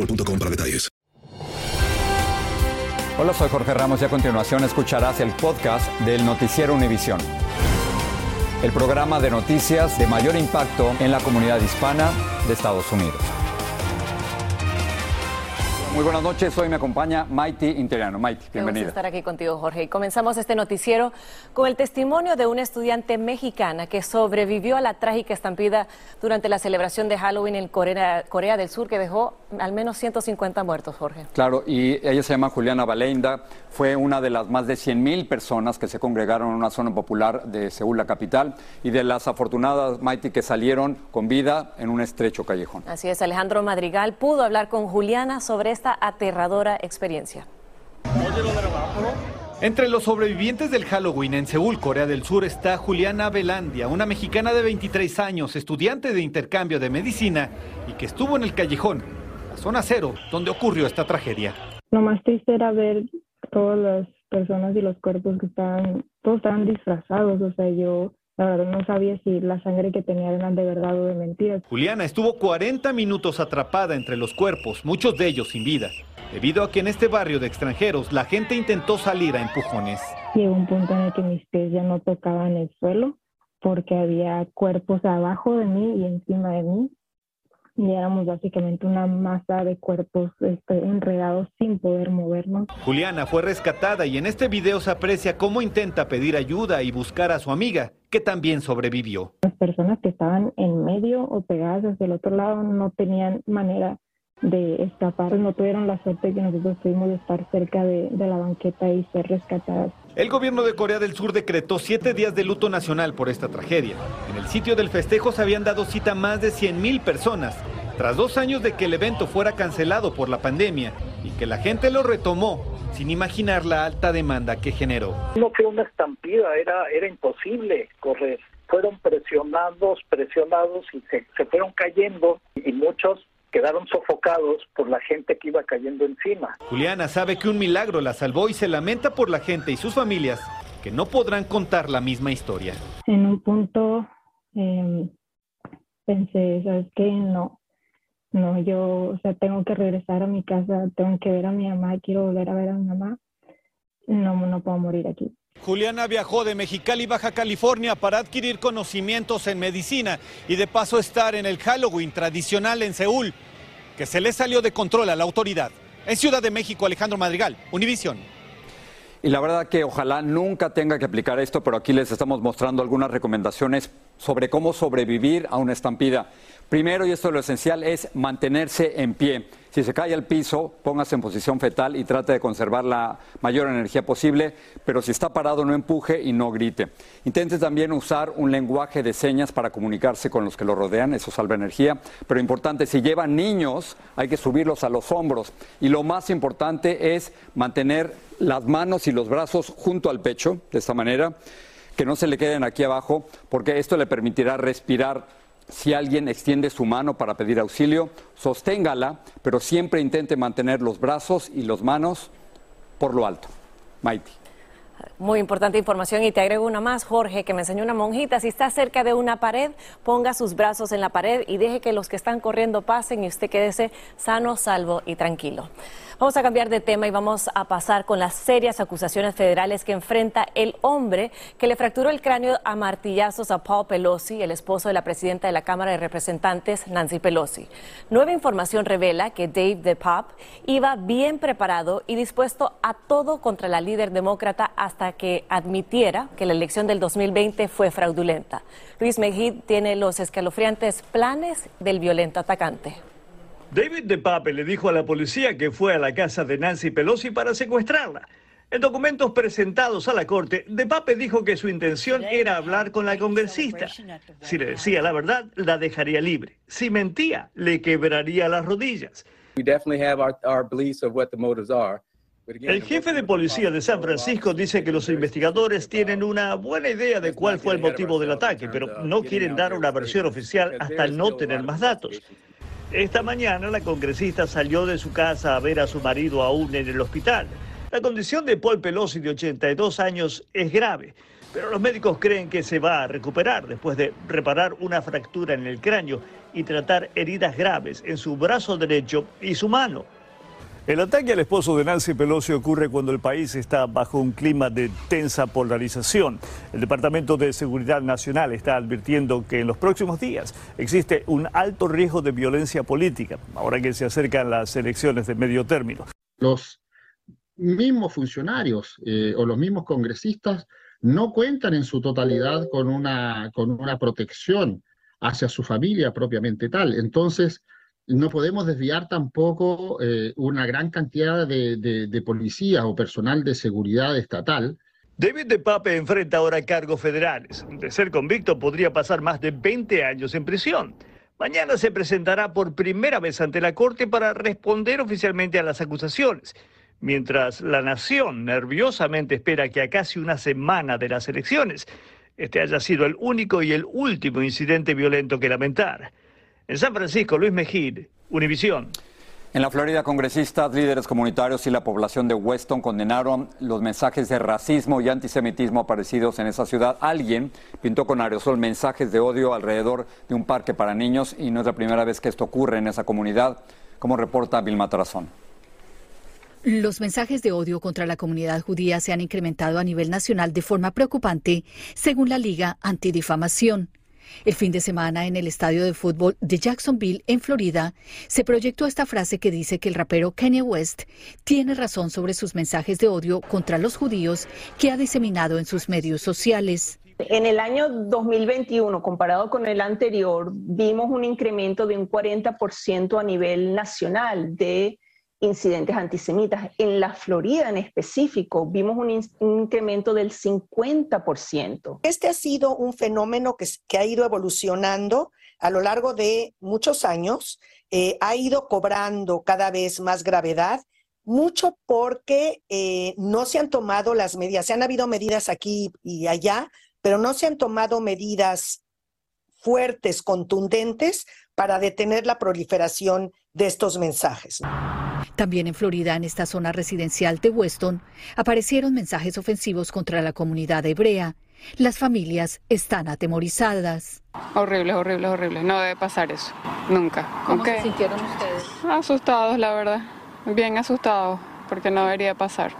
boostmobile.com para detalles. Hola, soy Jorge Ramos y a continuación escucharás el podcast del Noticiero Univisión. El programa de noticias de mayor impacto en la comunidad hispana de Estados Unidos. Muy buenas noches, hoy me acompaña Maiti Interiano. Maiti, bienvenida. estar aquí contigo, Jorge. Y comenzamos este noticiero con el testimonio de una estudiante mexicana que sobrevivió a la trágica estampida durante la celebración de Halloween en Corea, Corea del Sur, que dejó al menos 150 muertos, Jorge. Claro, y ella se llama Juliana Valeinda, fue una de las más de 100 mil personas que se congregaron en una zona popular de Seúl, la capital, y de las afortunadas, Maiti, que salieron con vida en un estrecho callejón. Así es, Alejandro Madrigal pudo hablar con Juliana sobre esta aterradora experiencia. Entre los sobrevivientes del Halloween en Seúl, Corea del Sur, está Juliana Velandia, una mexicana de 23 años, estudiante de intercambio de medicina y que estuvo en el callejón, zona cero, donde ocurrió esta tragedia. Lo más triste era ver todas las personas y los cuerpos que estaban, todos estaban disfrazados, o sea, yo la verdad no sabía si la sangre que tenían eran de verdad o de mentiras. Juliana estuvo 40 minutos atrapada entre los cuerpos, muchos de ellos sin vida, debido a que en este barrio de extranjeros la gente intentó salir a empujones. Llegó un punto en el que mis pies ya no tocaban el suelo porque había cuerpos abajo de mí y encima de mí. Y éramos básicamente una masa de cuerpos este, enredados sin poder movernos. Juliana fue rescatada y en este video se aprecia cómo intenta pedir ayuda y buscar a su amiga, que también sobrevivió. Las personas que estaban en medio o pegadas hacia el otro lado no tenían manera de escapar, no tuvieron la suerte que nosotros tuvimos de estar cerca de, de la banqueta y ser rescatadas. El gobierno de Corea del Sur decretó siete días de luto nacional por esta tragedia. En el sitio del festejo se habían dado cita más de 100 mil personas, tras dos años de que el evento fuera cancelado por la pandemia y que la gente lo retomó sin imaginar la alta demanda que generó. No fue una estampida, era, era imposible correr. Fueron presionados, presionados y se, se fueron cayendo y muchos quedaron sofocados por la gente que iba cayendo encima. Juliana sabe que un milagro la salvó y se lamenta por la gente y sus familias que no podrán contar la misma historia. En un punto eh, pensé, ¿sabes qué? No, no, yo, o sea, tengo que regresar a mi casa, tengo que ver a mi mamá, quiero volver a ver a mi mamá. No, no puedo morir aquí. Juliana viajó de Mexicali, Baja California, para adquirir conocimientos en medicina y de paso estar en el Halloween tradicional en Seúl, que se le salió de control a la autoridad. En Ciudad de México, Alejandro Madrigal, Univisión. Y la verdad que ojalá nunca tenga que aplicar esto, pero aquí les estamos mostrando algunas recomendaciones sobre cómo sobrevivir a una estampida. Primero, y esto es lo esencial, es mantenerse en pie. Si se cae al piso, póngase en posición fetal y trate de conservar la mayor energía posible, pero si está parado no empuje y no grite. Intente también usar un lenguaje de señas para comunicarse con los que lo rodean, eso salva energía, pero importante, si llevan niños hay que subirlos a los hombros y lo más importante es mantener las manos y los brazos junto al pecho, de esta manera, que no se le queden aquí abajo, porque esto le permitirá respirar si alguien extiende su mano para pedir auxilio, sosténgala, pero siempre intente mantener los brazos y las manos por lo alto. Maiti. Muy importante información y te agrego una más, Jorge, que me enseñó una monjita. Si está cerca de una pared, ponga sus brazos en la pared y deje que los que están corriendo pasen y usted quédese sano, salvo y tranquilo. Vamos a cambiar de tema y vamos a pasar con las serias acusaciones federales que enfrenta el hombre que le fracturó el cráneo a martillazos a Paul Pelosi, el esposo de la presidenta de la Cámara de Representantes, Nancy Pelosi. Nueva información revela que Dave DePop iba bien preparado y dispuesto a todo contra la líder demócrata hasta que admitiera que la elección del 2020 fue fraudulenta. Luis Mejid tiene los escalofriantes planes del violento atacante. David de Pape le dijo a la policía que fue a la casa de Nancy Pelosi para secuestrarla. En documentos presentados a la corte, De Pape dijo que su intención era hablar con la congresista. Si le decía la verdad, la dejaría libre. Si mentía, le quebraría las rodillas. El jefe de policía de San Francisco dice que los investigadores tienen una buena idea de cuál fue el motivo del ataque, pero no quieren dar una versión oficial hasta no tener más datos. Esta mañana la congresista salió de su casa a ver a su marido aún en el hospital. La condición de Paul Pelosi de 82 años es grave, pero los médicos creen que se va a recuperar después de reparar una fractura en el cráneo y tratar heridas graves en su brazo derecho y su mano. El ataque al esposo de Nancy Pelosi ocurre cuando el país está bajo un clima de tensa polarización. El Departamento de Seguridad Nacional está advirtiendo que en los próximos días existe un alto riesgo de violencia política, ahora que se acercan las elecciones de medio término. Los mismos funcionarios eh, o los mismos congresistas no cuentan en su totalidad con una, con una protección hacia su familia propiamente tal. Entonces, no podemos desviar tampoco eh, una gran cantidad de, de, policías o personal de seguridad estatal. David de Pape enfrenta ahora cargos federales. De ser convicto podría pasar más de 20 años en prisión. Mañana se presentará por primera vez ante la Corte para responder oficialmente a las acusaciones, mientras la nación nerviosamente espera que a casi una semana de las elecciones este haya sido el único y el último incidente violento que lamentar. En San Francisco, Luis Mejid, Univisión. En la Florida, congresistas, líderes comunitarios y la población de Weston condenaron los mensajes de racismo y antisemitismo aparecidos en esa ciudad. Alguien pintó con aerosol mensajes de odio alrededor de un parque para niños y no es la primera vez que esto ocurre en esa comunidad, como reporta Vilma Tarazón. Los mensajes de odio contra la comunidad judía se han incrementado a nivel nacional de forma preocupante, según la Liga Antidifamación. El fin de semana en el estadio de fútbol de Jacksonville, en Florida, se proyectó esta frase que dice que el rapero Kanye West tiene razón sobre sus mensajes de odio contra los judíos que ha diseminado en sus medios sociales. En el año 2021, comparado con el anterior, vimos un incremento de un 40% a nivel nacional de incidentes antisemitas. En la Florida en específico vimos un, incremento del 50%. Este ha sido un fenómeno que, que ha ido evolucionando a lo largo de muchos años, eh, ha ido cobrando cada vez más gravedad, mucho porque eh, no se han tomado las medidas, se han habido medidas aquí y allá, pero no se han tomado medidas fuertes, contundentes para detener la proliferación de estos mensajes. También en Florida, en esta zona residencial de Weston, aparecieron mensajes ofensivos contra la comunidad hebrea. Las familias están atemorizadas. Horrible, horrible, horrible. No debe pasar eso. Nunca. ¿Cómo se sintieron ustedes? Asustados, la verdad. Bien asustados, porque no debería pasar.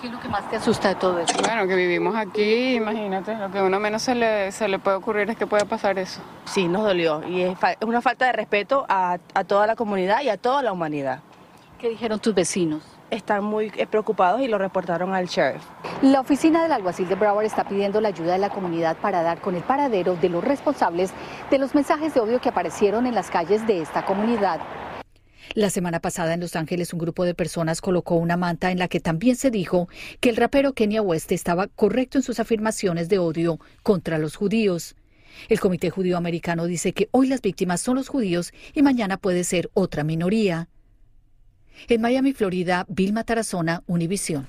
¿Qué es lo que más te asusta de todo esto? Bueno, que vivimos aquí, imagínate, lo que uno menos se le, se le puede ocurrir es que pueda pasar eso. Sí, nos dolió y es, una falta de respeto a, a toda la comunidad y a toda la humanidad. ¿Qué dijeron tus vecinos? Están muy eh, preocupados y lo reportaron al sheriff. La oficina del alguacil de Broward está pidiendo la ayuda de la comunidad para dar con el paradero de los responsables de los mensajes de odio que aparecieron en las calles de esta comunidad. La semana pasada en Los Ángeles un grupo de personas colocó una manta en la que también se dijo que el rapero Kenya West estaba correcto en sus afirmaciones de odio contra los judíos. El Comité Judío Americano dice que hoy las víctimas son los judíos y mañana puede ser otra minoría. En Miami, Florida, Vilma Tarazona, Univisión.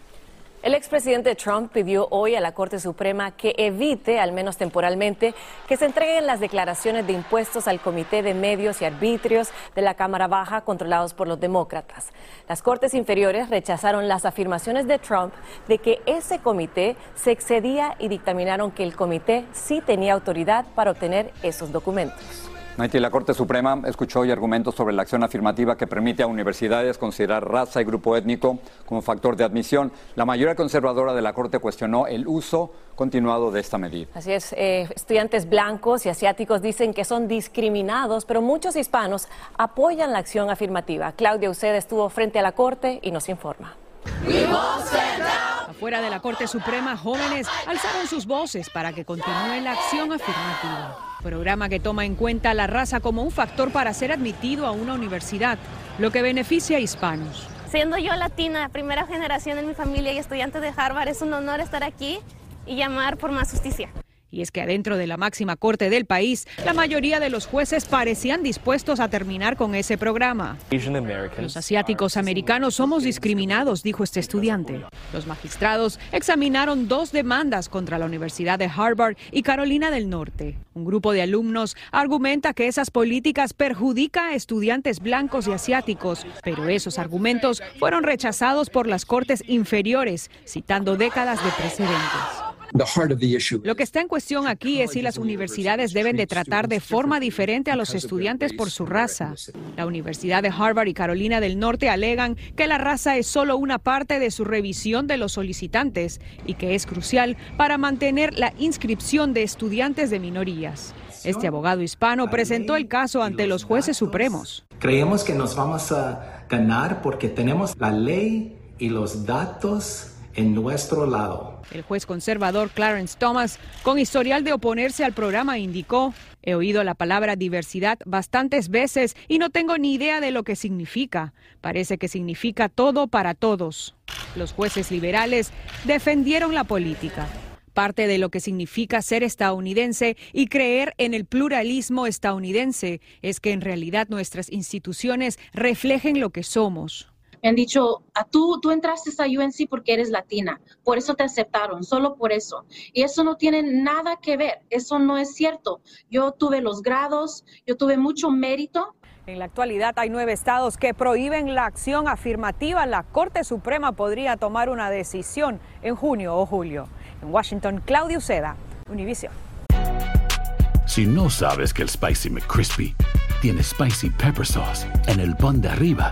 El expresidente Trump pidió hoy a la Corte Suprema que evite, al menos temporalmente, que se entreguen las declaraciones de impuestos al Comité de Medios y Arbitrios de la Cámara Baja controlados por los demócratas. Las Cortes Inferiores rechazaron las afirmaciones de Trump de que ese comité se excedía y dictaminaron que el comité sí tenía autoridad para obtener esos documentos. Maite, la Corte Suprema escuchó hoy argumentos sobre la acción afirmativa que permite a universidades considerar raza y grupo étnico como factor de admisión. La mayoría conservadora de la Corte cuestionó el uso continuado de esta medida. Así es, eh, estudiantes blancos y asiáticos dicen que son discriminados, pero muchos hispanos apoyan la acción afirmativa. Claudia Uceda estuvo frente a la Corte y nos informa. Afuera de la Corte Suprema, jóvenes alzaron sus voces para que continúe la acción afirmativa. Programa que toma en cuenta la raza como un factor para ser admitido a una universidad, lo que beneficia a hispanos. Siendo yo latina, primera generación en mi familia y estudiante de Harvard, es un honor estar aquí y llamar por más justicia. Y es que adentro de la máxima corte del país, la mayoría de los jueces parecían dispuestos a terminar con ese programa. Los asiáticos americanos somos discriminados, dijo este estudiante. Los magistrados examinaron dos demandas contra la Universidad de Harvard y Carolina del Norte. Un grupo de alumnos argumenta que esas políticas perjudican a estudiantes blancos y asiáticos, pero esos argumentos fueron rechazados por las cortes inferiores, citando décadas de precedentes. Lo que está en cuestión aquí es si las universidades deben de tratar de forma diferente a los estudiantes por su raza. La Universidad de Harvard y Carolina del Norte alegan que la raza es solo una parte de su revisión de los solicitantes y que es crucial para mantener la inscripción de estudiantes de minorías. Este abogado hispano presentó el caso ante los jueces supremos. Creemos que nos vamos a ganar porque tenemos la ley y los datos en nuestro lado. El juez conservador Clarence Thomas, con historial de oponerse al programa, indicó, he oído la palabra diversidad bastantes veces y no tengo ni idea de lo que significa. Parece que significa todo para todos. Los jueces liberales defendieron la política. Parte de lo que significa ser estadounidense y creer en el pluralismo estadounidense es que en realidad nuestras instituciones reflejen lo que somos me han dicho, a ah, tú, tú entraste a UNC porque eres latina, por eso te aceptaron, solo por eso. Y eso no tiene nada que ver, eso no es cierto. Yo tuve los grados, yo tuve mucho mérito. En la actualidad hay nueve estados que prohíben la acción afirmativa. La Corte Suprema podría tomar una decisión en junio o julio. En Washington, Claudio Seda, Univision. Si no sabes que el Spicy McCrispy tiene Spicy Pepper Sauce en el pan de arriba,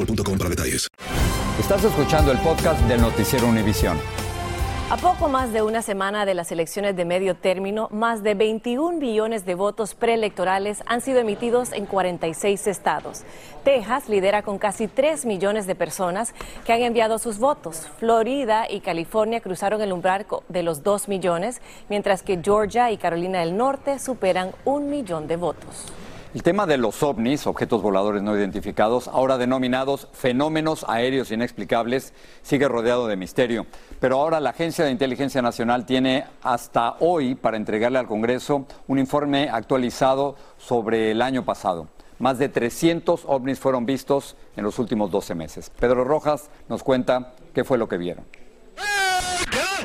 para detalles. Estás escuchando el podcast del Noticiero Univisión. A poco más de una semana de las elecciones de medio término, más de 21 billones de votos preelectorales han sido emitidos en 46 estados. Texas lidera con casi 3 millones de personas que han enviado sus votos. Florida y California cruzaron el umbral de los 2 millones, mientras que Georgia y Carolina del Norte superan un millón de votos. El tema de los ovnis, objetos voladores no identificados, ahora denominados fenómenos aéreos inexplicables, sigue rodeado de misterio. Pero ahora la Agencia de Inteligencia Nacional tiene hasta hoy para entregarle al Congreso un informe actualizado sobre el año pasado. Más de 300 ovnis fueron vistos en los últimos 12 meses. Pedro Rojas nos cuenta qué fue lo que vieron.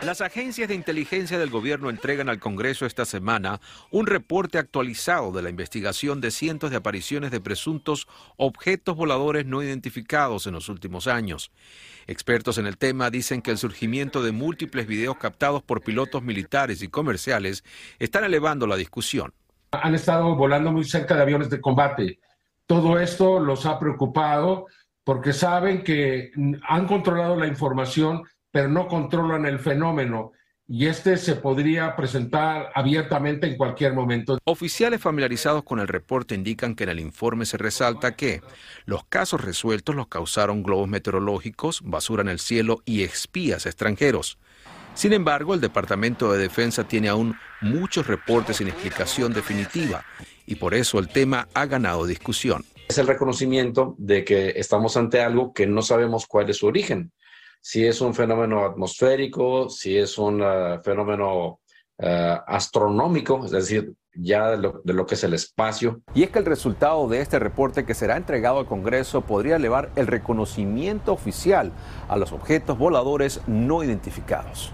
Las agencias de inteligencia del gobierno entregan al Congreso esta semana un reporte actualizado de la investigación de cientos de apariciones de presuntos objetos voladores no identificados en los últimos años. Expertos en el tema dicen que el surgimiento de múltiples videos captados por pilotos militares y comerciales están elevando la discusión. Han estado volando muy cerca de aviones de combate. Todo esto los ha preocupado porque saben que han controlado la información, pero no controlan el fenómeno y este se podría presentar abiertamente en cualquier momento. Oficiales familiarizados con el reporte indican que en el informe se resalta que los casos resueltos los causaron globos meteorológicos, basura en el cielo y espías extranjeros. Sin embargo, el Departamento de Defensa tiene aún muchos reportes sin explicación definitiva y por eso el tema ha ganado discusión. Es el reconocimiento de que estamos ante algo que no sabemos cuál es su origen si es un fenómeno atmosférico, si es un uh, fenómeno uh, astronómico, es decir, ya de lo, de lo, que es el espacio. Y es que el resultado de este reporte que será entregado al Congreso podría elevar el reconocimiento oficial a los objetos voladores no identificados.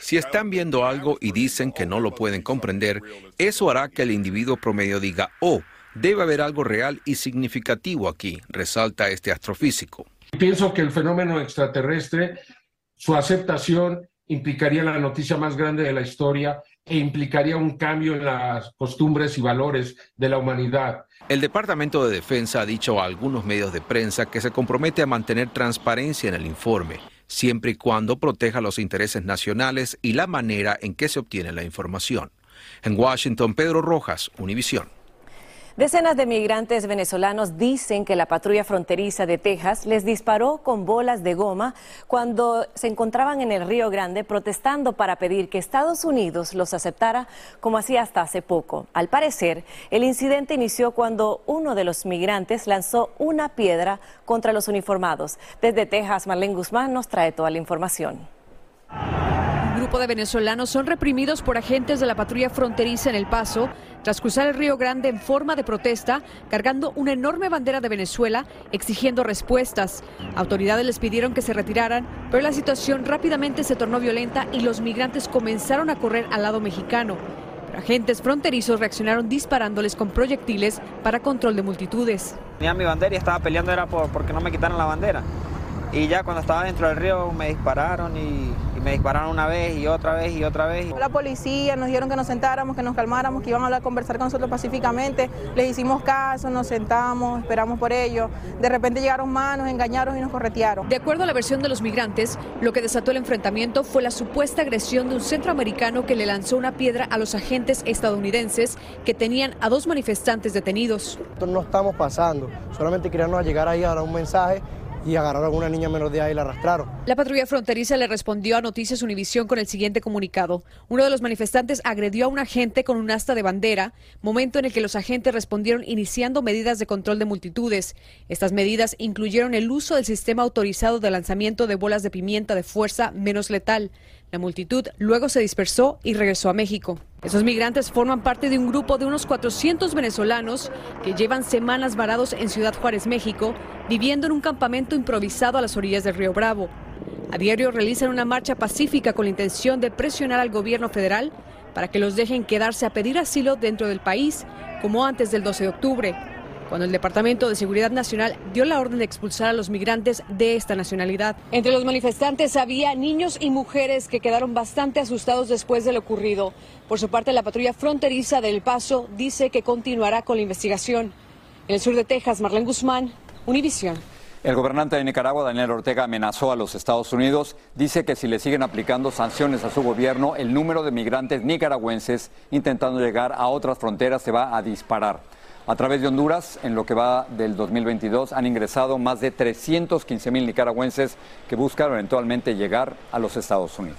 Si están viendo algo y dicen que no lo pueden comprender, eso hará que el individuo promedio diga, oh, debe haber algo real y significativo aquí, resalta este astrofísico. Pienso que el fenómeno extraterrestre, su aceptación implicaría la noticia más grande de la historia e implicaría un cambio en las costumbres y valores de la humanidad. El Departamento de Defensa ha dicho a algunos medios de prensa que se compromete a mantener transparencia en el informe, siempre y cuando proteja los intereses nacionales y la manera en que se obtiene la información. En Washington, Pedro Rojas, Univisión. Decenas de migrantes venezolanos dicen que la patrulla fronteriza de Texas les disparó con bolas de goma cuando se encontraban en el Río Grande protestando para pedir que Estados Unidos los aceptara como hacía hasta hace poco. Al parecer, el incidente inició cuando uno de los migrantes lanzó una piedra contra los uniformados. Desde Texas, Marlene Guzmán nos trae toda la información. Grupo de venezolanos son reprimidos por agentes de la patrulla fronteriza en El Paso tras cruzar el Río Grande en forma de protesta, cargando una enorme bandera de Venezuela, exigiendo respuestas. Autoridades les pidieron que se retiraran, pero la situación rápidamente se tornó violenta y los migrantes comenzaron a correr al lado mexicano. agentes fronterizos reaccionaron disparándoles con proyectiles para control de multitudes. Tenía mi bandera y estaba peleando era por, porque no me quitaran la bandera. Y ya cuando estaba dentro del río me dispararon y, me dispararon una vez y otra vez y otra vez. La policía nos dijeron que nos sentáramos, que nos calmáramos, que iban a hablar, conversar con nosotros pacíficamente. Les hicimos caso, nos sentamos, esperamos por ellos. De repente llegaron manos, engañaron y nos corretearon. De acuerdo a la versión de los migrantes, lo que desató el enfrentamiento fue la supuesta agresión de un centroamericano que le lanzó una piedra a los agentes estadounidenses que tenían a dos manifestantes detenidos. No estamos pasando, solamente queríamos llegar ahí a dar un mensaje y agarraron a una niña menor de edad y la arrastraron. La patrulla fronteriza le respondió a Noticias Univisión con el siguiente comunicado. Uno de los manifestantes agredió a un agente con un asta de bandera, momento en el que los agentes respondieron iniciando medidas de control de multitudes. Estas medidas incluyeron el uso del sistema autorizado de lanzamiento de bolas de pimienta de fuerza menos letal. La multitud luego se dispersó y regresó a México. Esos migrantes forman parte de un grupo de unos 400 venezolanos que llevan semanas varados en Ciudad Juárez, México, viviendo en un campamento improvisado a las orillas del río Bravo. A diario realizan una marcha pacífica con la intención de presionar al gobierno federal para que los dejen quedarse a pedir asilo dentro del país, como antes del 12 de octubre cuando el Departamento de Seguridad Nacional dio la orden de expulsar a los migrantes de esta nacionalidad. Entre los manifestantes había niños y mujeres que quedaron bastante asustados después de lo ocurrido. Por su parte, la patrulla fronteriza del Paso dice que continuará con la investigación. En el sur de Texas, Marlene Guzmán, Univisión. El gobernante de Nicaragua, Daniel Ortega, amenazó a los Estados Unidos. Dice que si le siguen aplicando sanciones a su gobierno, el número de migrantes nicaragüenses intentando llegar a otras fronteras se va a disparar. A través de Honduras, en lo que va del 2022, han ingresado más de 315 mil nicaragüenses que buscan eventualmente llegar a los Estados Unidos.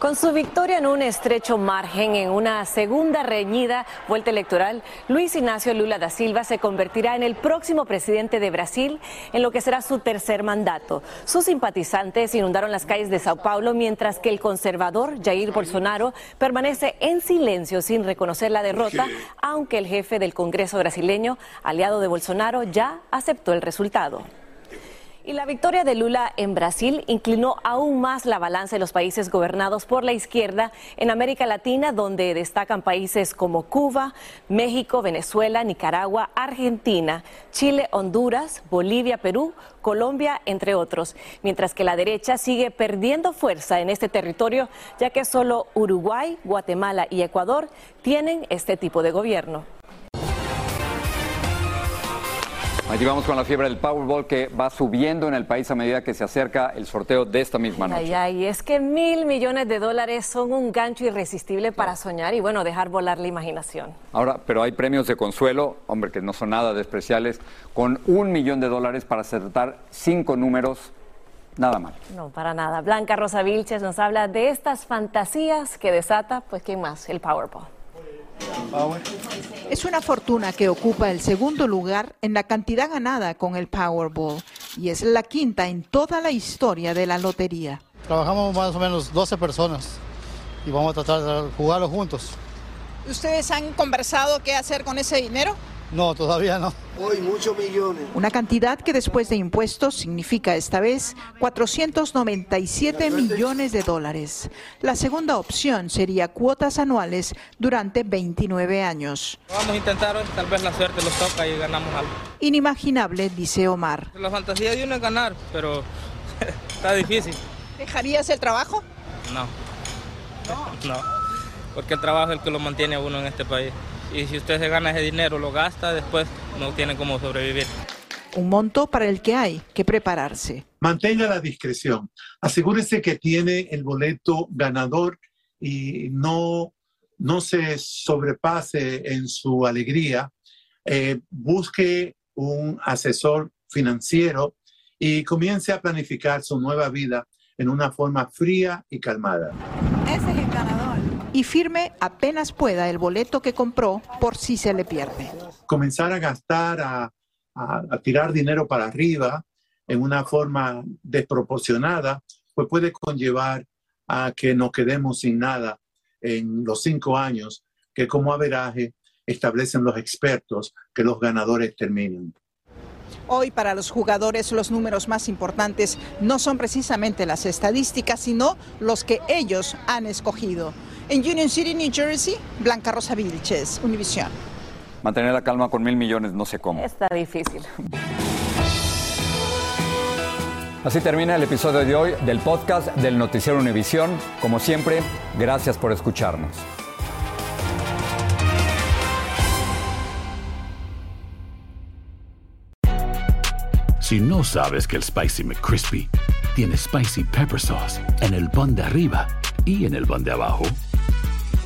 Con su victoria en un estrecho margen en una segunda reñida vuelta electoral, Luis Ignacio Lula da Silva se convertirá en el próximo presidente de Brasil en lo que será su tercer mandato. Sus simpatizantes inundaron las calles de Sao Paulo mientras que el conservador Jair Bolsonaro permanece en silencio sin reconocer la derrota, aunque el jefe del Congreso brasileño, aliado de Bolsonaro, ya aceptó el resultado. Y la victoria de Lula en Brasil inclinó aún más la balanza de los países gobernados por la izquierda en América Latina, donde destacan países como Cuba, México, Venezuela, Nicaragua, Argentina, Chile, Honduras, Bolivia, Perú, Colombia, entre otros. Mientras que la derecha sigue perdiendo fuerza en este territorio, ya que solo Uruguay, Guatemala y Ecuador tienen este tipo de gobierno. Aquí vamos con la fiebre del Powerball que va subiendo en el país a medida que se acerca el sorteo de esta misma noche. Ay, ay, es que mil millones de dólares son un gancho irresistible para soñar y bueno, dejar volar la imaginación. Ahora, pero hay premios de consuelo, hombre, que no son nada despreciables, con un millón de dólares para acertar cinco números. Nada mal. No, para nada. Blanca Rosa Vilches nos habla de estas fantasías que desata, pues, ¿quién más? El Powerball. Es una fortuna que ocupa el segundo lugar en la cantidad ganada con el Powerball y es la quinta en toda la historia de la lotería. Trabajamos más o menos 12 personas y vamos a tratar de jugarlo juntos. ¿Ustedes han conversado qué hacer con ese dinero? No, todavía no. Hoy muchos millones. Una cantidad que después de impuestos significa esta vez 497 millones de dólares. La segunda opción sería cuotas anuales durante 29 años. Vamos a intentar, tal vez la suerte los toca y ganamos algo. Inimaginable, dice Omar. La fantasía de uno es ganar, pero está difícil. ¿Dejarías el trabajo? No. No. No. Porque el trabajo es el que lo mantiene a uno en este país y si usted se gana ese dinero, lo gasta, después no tiene cómo sobrevivir. Un monto para el que hay que prepararse. Mantenga la discreción. Asegúrese que tiene el boleto ganador y no, no se sobrepase en su alegría. Eh, busque un asesor financiero y comience a planificar su nueva vida en una forma fría y calmada. Ese es el y firme apenas pueda el boleto que compró por si se le pierde. Comenzar a gastar, a, tirar dinero para arriba en una forma desproporcionada, pues puede conllevar a que nos quedemos sin nada en los cinco años que como averaje establecen los expertos que los ganadores terminen. Hoy para los jugadores los números más importantes no son precisamente las estadísticas, sino los que ellos han escogido. En Union City, New Jersey, Blanca Rosa Vilches, Univision. Mantener la calma con mil millones, no sé cómo. Está difícil. Así termina el episodio de hoy del podcast del Noticiero Univisión. Como siempre, gracias por escucharnos. Si no sabes que el Spicy McCrispy tiene Spicy Pepper Sauce en el pan de arriba y en el pan de abajo,